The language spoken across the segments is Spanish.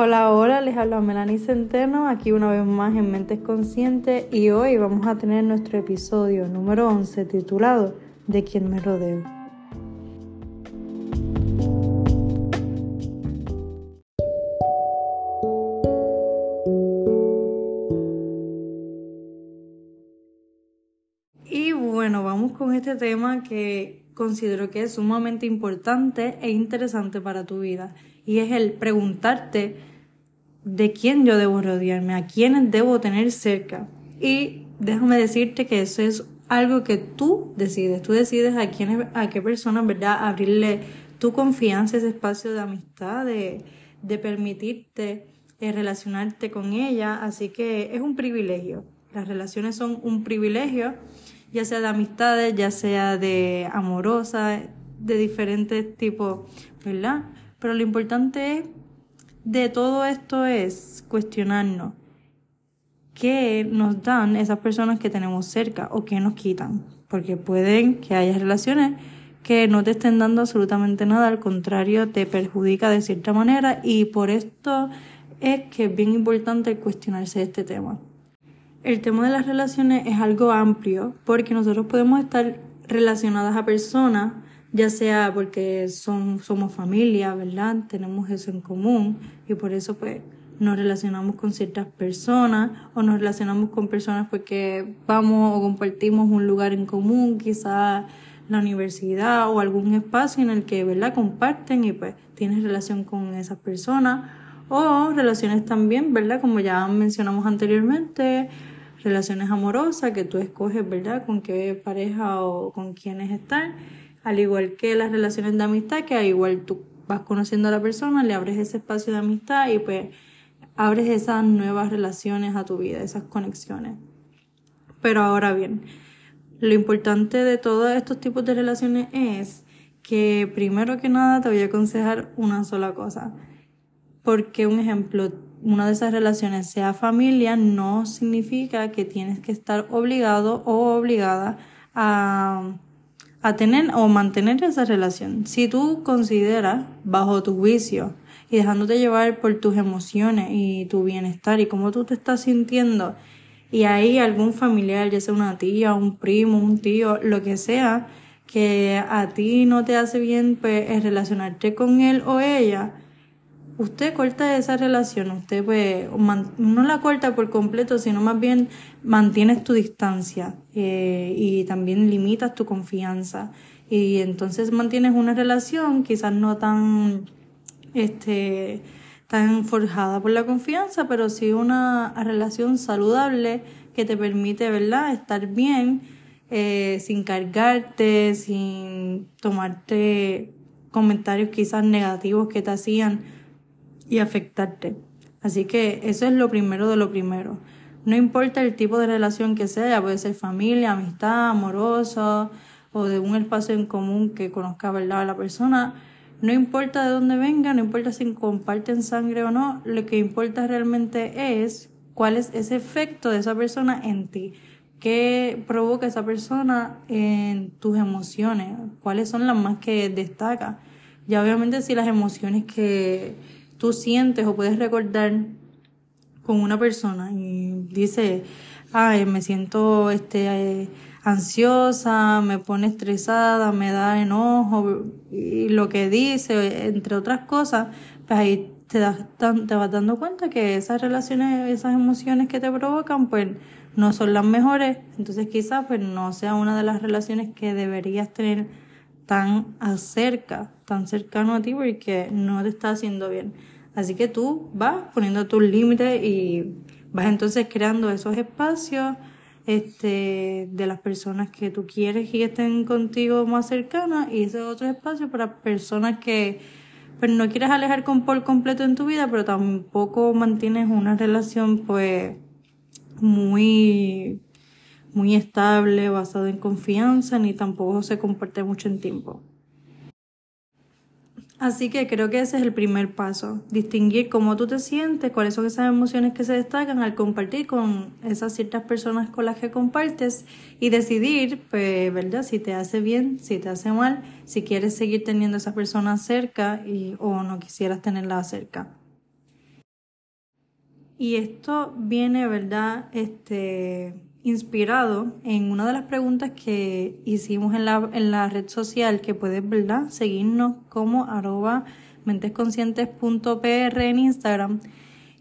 Hola, hola, les habla Melanie Centeno, aquí una vez más en Mentes Conscientes y hoy vamos a tener nuestro episodio número 11 titulado De quién me rodeo. Y bueno, vamos con este tema que considero que es sumamente importante e interesante para tu vida y es el preguntarte de quién yo debo rodearme, a quiénes debo tener cerca. Y déjame decirte que eso es algo que tú decides, tú decides a quién, a qué persona, ¿verdad?, abrirle tu confianza, ese espacio de amistad, de, de permitirte eh, relacionarte con ella, así que es un privilegio. Las relaciones son un privilegio, ya sea de amistades, ya sea de amorosa, de diferentes tipos, ¿verdad? Pero lo importante de todo esto es cuestionarnos qué nos dan esas personas que tenemos cerca o qué nos quitan. Porque pueden que haya relaciones que no te estén dando absolutamente nada, al contrario, te perjudica de cierta manera y por esto es que es bien importante cuestionarse este tema. El tema de las relaciones es algo amplio porque nosotros podemos estar relacionadas a personas ya sea porque son, somos familia, ¿verdad? Tenemos eso en común y por eso pues nos relacionamos con ciertas personas o nos relacionamos con personas porque vamos o compartimos un lugar en común, quizá la universidad o algún espacio en el que, ¿verdad? Comparten y pues tienes relación con esas personas o relaciones también, ¿verdad? Como ya mencionamos anteriormente, relaciones amorosas que tú escoges, ¿verdad? Con qué pareja o con quiénes estar al igual que las relaciones de amistad, que al igual tú vas conociendo a la persona, le abres ese espacio de amistad y pues abres esas nuevas relaciones a tu vida, esas conexiones. Pero ahora bien, lo importante de todos estos tipos de relaciones es que primero que nada te voy a aconsejar una sola cosa. Porque un ejemplo, una de esas relaciones sea familia, no significa que tienes que estar obligado o obligada a a tener o mantener esa relación. Si tú consideras, bajo tu juicio, y dejándote llevar por tus emociones y tu bienestar y cómo tú te estás sintiendo, y hay algún familiar, ya sea una tía, un primo, un tío, lo que sea, que a ti no te hace bien pues, relacionarte con él o ella, usted corta esa relación, usted pues no la corta por completo, sino más bien mantienes tu distancia eh, y también limitas tu confianza. Y entonces mantienes una relación quizás no tan, este, tan forjada por la confianza, pero sí una relación saludable que te permite, ¿verdad?, estar bien, eh, sin cargarte, sin tomarte comentarios quizás negativos que te hacían y afectarte. Así que eso es lo primero de lo primero. No importa el tipo de relación que sea, puede ser familia, amistad, amoroso o de un espacio en común que conozca a la persona. No importa de dónde venga, no importa si comparten sangre o no, lo que importa realmente es cuál es ese efecto de esa persona en ti, qué provoca esa persona en tus emociones, cuáles son las más que destaca. Ya obviamente si las emociones que tú sientes o puedes recordar con una persona y dice, ay, me siento este, ansiosa, me pone estresada, me da enojo, y lo que dice, entre otras cosas, pues ahí te, das, te vas dando cuenta que esas relaciones, esas emociones que te provocan, pues no son las mejores, entonces quizás pues no sea una de las relaciones que deberías tener tan acerca, tan cercano a ti porque no te está haciendo bien. Así que tú vas poniendo tus límites y vas entonces creando esos espacios este, de las personas que tú quieres que estén contigo más cercanas y ese otro espacio para personas que pues, no quieres alejar con por completo en tu vida, pero tampoco mantienes una relación pues muy muy estable, basada en confianza, ni tampoco se comparte mucho en tiempo. Así que creo que ese es el primer paso, distinguir cómo tú te sientes, cuáles son esas emociones que se destacan al compartir con esas ciertas personas con las que compartes y decidir, pues, ¿verdad? Si te hace bien, si te hace mal, si quieres seguir teniendo a esa persona cerca y, o no quisieras tenerla cerca. Y esto viene, ¿verdad? Este, inspirado en una de las preguntas que hicimos en la, en la red social, que puedes, ¿verdad? Seguirnos como arroba mentesconscientes.pr en Instagram.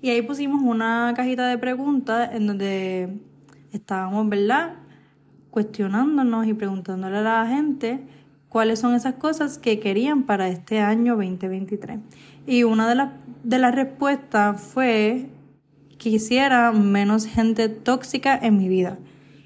Y ahí pusimos una cajita de preguntas en donde estábamos, ¿verdad? Cuestionándonos y preguntándole a la gente cuáles son esas cosas que querían para este año 2023. Y una de las, de las respuestas fue quisiera menos gente tóxica en mi vida.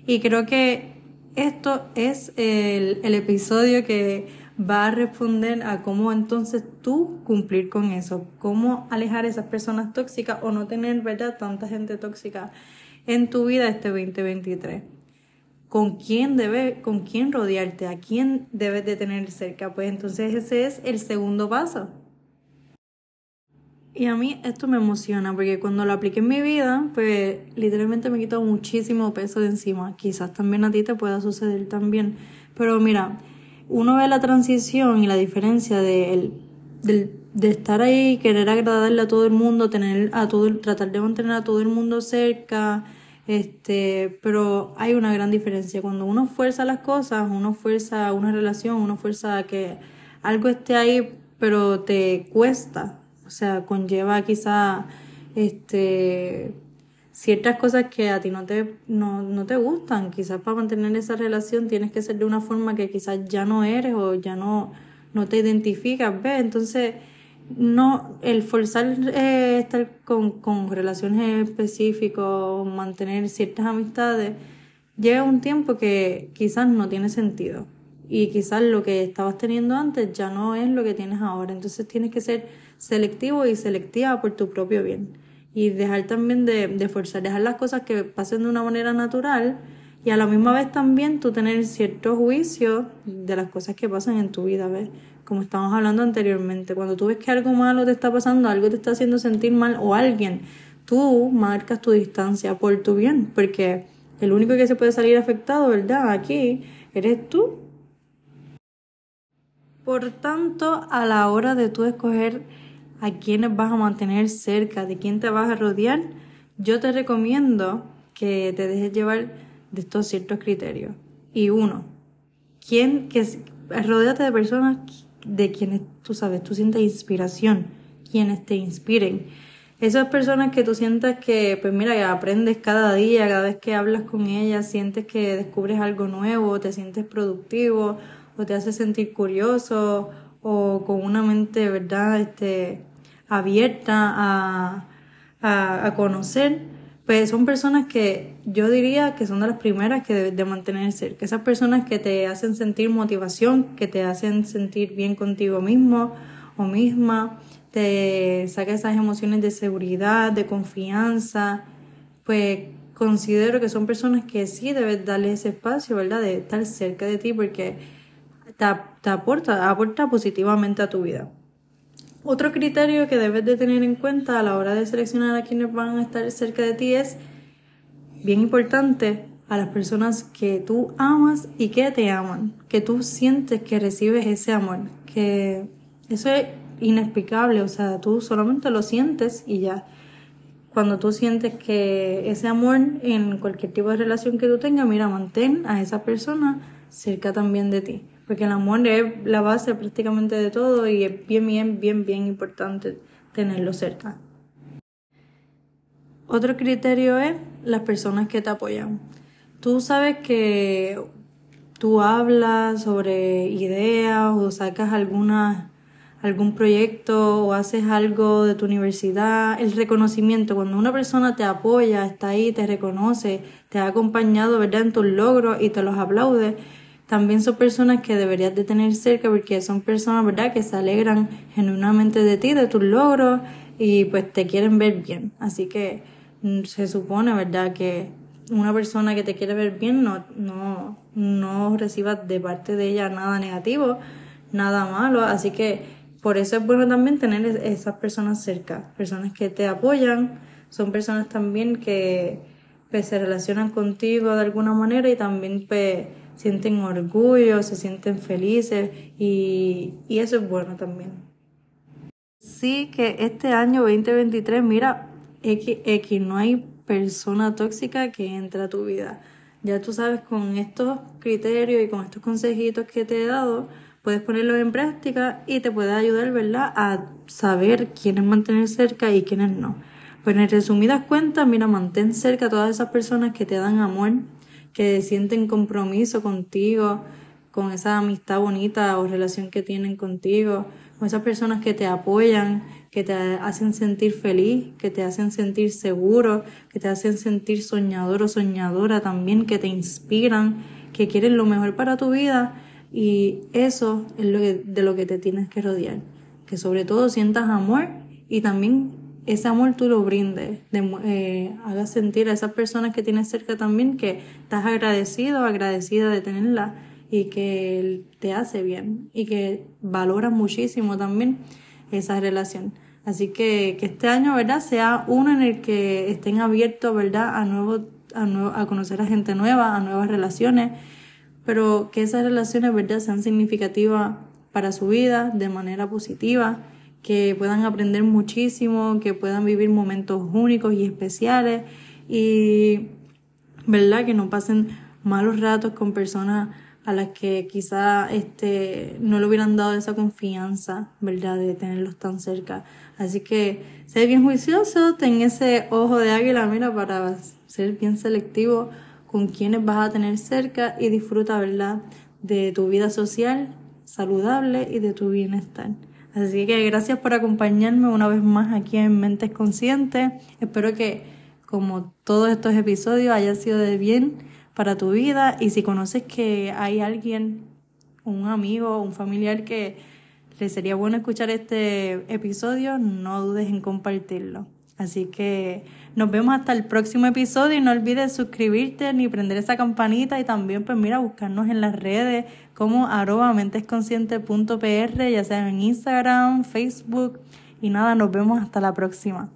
Y creo que esto es el, el episodio que va a responder a cómo entonces tú cumplir con eso, cómo alejar esas personas tóxicas o no tener, ¿verdad?, tanta gente tóxica en tu vida este 2023. ¿Con quién debes, con quién rodearte? ¿A quién debes de tener cerca? Pues entonces ese es el segundo paso. Y a mí esto me emociona porque cuando lo apliqué en mi vida, pues literalmente me quitó muchísimo peso de encima. Quizás también a ti te pueda suceder también. Pero mira, uno ve la transición y la diferencia de, de estar ahí, querer agradarle a todo el mundo, tener a todo, tratar de mantener a todo el mundo cerca, este, pero hay una gran diferencia. Cuando uno fuerza las cosas, uno fuerza una relación, uno fuerza que algo esté ahí, pero te cuesta. O sea, conlleva quizá este ciertas cosas que a ti no te, no, no te gustan. Quizás para mantener esa relación tienes que ser de una forma que quizás ya no eres o ya no, no te identificas, ¿ves? Entonces, no, el forzar eh, estar con, con relaciones específicas, mantener ciertas amistades, llega un tiempo que quizás no tiene sentido. Y quizás lo que estabas teniendo antes ya no es lo que tienes ahora. Entonces tienes que ser selectivo y selectiva por tu propio bien y dejar también de, de forzar, dejar las cosas que pasen de una manera natural y a la misma vez también tú tener cierto juicio de las cosas que pasan en tu vida, ¿ves? Como estábamos hablando anteriormente, cuando tú ves que algo malo te está pasando, algo te está haciendo sentir mal o alguien, tú marcas tu distancia por tu bien, porque el único que se puede salir afectado, ¿verdad? Aquí eres tú. Por tanto, a la hora de tú escoger a quiénes vas a mantener cerca, de quién te vas a rodear, yo te recomiendo que te dejes llevar de estos ciertos criterios. Y uno, quién, que rodeate de personas de quienes tú sabes, tú sientes inspiración, quienes te inspiren. Esas personas que tú sientas que, pues mira, que aprendes cada día, cada vez que hablas con ellas, sientes que descubres algo nuevo, te sientes productivo, o te hace sentir curioso, o con una mente, ¿verdad? Este, abierta a, a, conocer, pues son personas que yo diría que son de las primeras que debes de mantener cerca. Esas personas que te hacen sentir motivación, que te hacen sentir bien contigo mismo o misma, te saca esas emociones de seguridad, de confianza, pues considero que son personas que sí debes darle ese espacio, ¿verdad? De estar cerca de ti porque te, te aporta, positivamente a tu vida. Otro criterio que debes de tener en cuenta a la hora de seleccionar a quienes van a estar cerca de ti es, bien importante, a las personas que tú amas y que te aman, que tú sientes que recibes ese amor, que eso es inexplicable, o sea, tú solamente lo sientes y ya. Cuando tú sientes que ese amor en cualquier tipo de relación que tú tengas, mira, mantén a esa persona cerca también de ti porque el amor es la base prácticamente de todo y es bien, bien, bien, bien importante tenerlo cerca. Otro criterio es las personas que te apoyan. Tú sabes que tú hablas sobre ideas o sacas alguna, algún proyecto o haces algo de tu universidad, el reconocimiento, cuando una persona te apoya, está ahí, te reconoce, te ha acompañado ¿verdad? en tus logros y te los aplaude, también son personas que deberías de tener cerca porque son personas, ¿verdad?, que se alegran genuinamente de ti, de tus logros y pues te quieren ver bien. Así que mm, se supone, ¿verdad?, que una persona que te quiere ver bien no, no, no recibas de parte de ella nada negativo, nada malo. Así que por eso es bueno también tener esas personas cerca, personas que te apoyan, son personas también que pues, se relacionan contigo de alguna manera y también pues, sienten orgullo, se sienten felices y, y eso es bueno también. Sí que este año 2023, mira, XX, no hay persona tóxica que entre a tu vida. Ya tú sabes, con estos criterios y con estos consejitos que te he dado, puedes ponerlos en práctica y te puede ayudar, ¿verdad?, a saber quiénes mantener cerca y quiénes no. Pues en resumidas cuentas, mira, mantén cerca a todas esas personas que te dan amor, que sienten compromiso contigo, con esa amistad bonita o relación que tienen contigo, con esas personas que te apoyan, que te hacen sentir feliz, que te hacen sentir seguro, que te hacen sentir soñador o soñadora también, que te inspiran, que quieren lo mejor para tu vida y eso es lo que, de lo que te tienes que rodear. Que sobre todo sientas amor y también ese amor tú lo brindes, eh, hagas sentir a esas personas que tienes cerca también que estás agradecido, agradecida de tenerla y que te hace bien y que valoras muchísimo también esa relación. Así que que este año, ¿verdad? Sea uno en el que estén abiertos, ¿verdad? A nuevo, a, nuevo, a conocer a gente nueva, a nuevas relaciones, pero que esas relaciones, ¿verdad? Sean significativas para su vida de manera positiva, que puedan aprender muchísimo, que puedan vivir momentos únicos y especiales y, ¿verdad? Que no pasen malos ratos con personas a las que quizá este, no le hubieran dado esa confianza, ¿verdad?, de tenerlos tan cerca. Así que sé bien juicioso, ten ese ojo de águila, mira, para ser bien selectivo con quienes vas a tener cerca y disfruta, ¿verdad?, de tu vida social saludable y de tu bienestar. Así que gracias por acompañarme una vez más aquí en Mentes Conscientes. Espero que, como todos estos episodios, haya sido de bien para tu vida y si conoces que hay alguien, un amigo, un familiar que le sería bueno escuchar este episodio, no dudes en compartirlo. Así que nos vemos hasta el próximo episodio y no olvides suscribirte ni prender esa campanita y también pues mira buscarnos en las redes como arroba mentesconsciente.pr ya sea en Instagram, Facebook y nada, nos vemos hasta la próxima.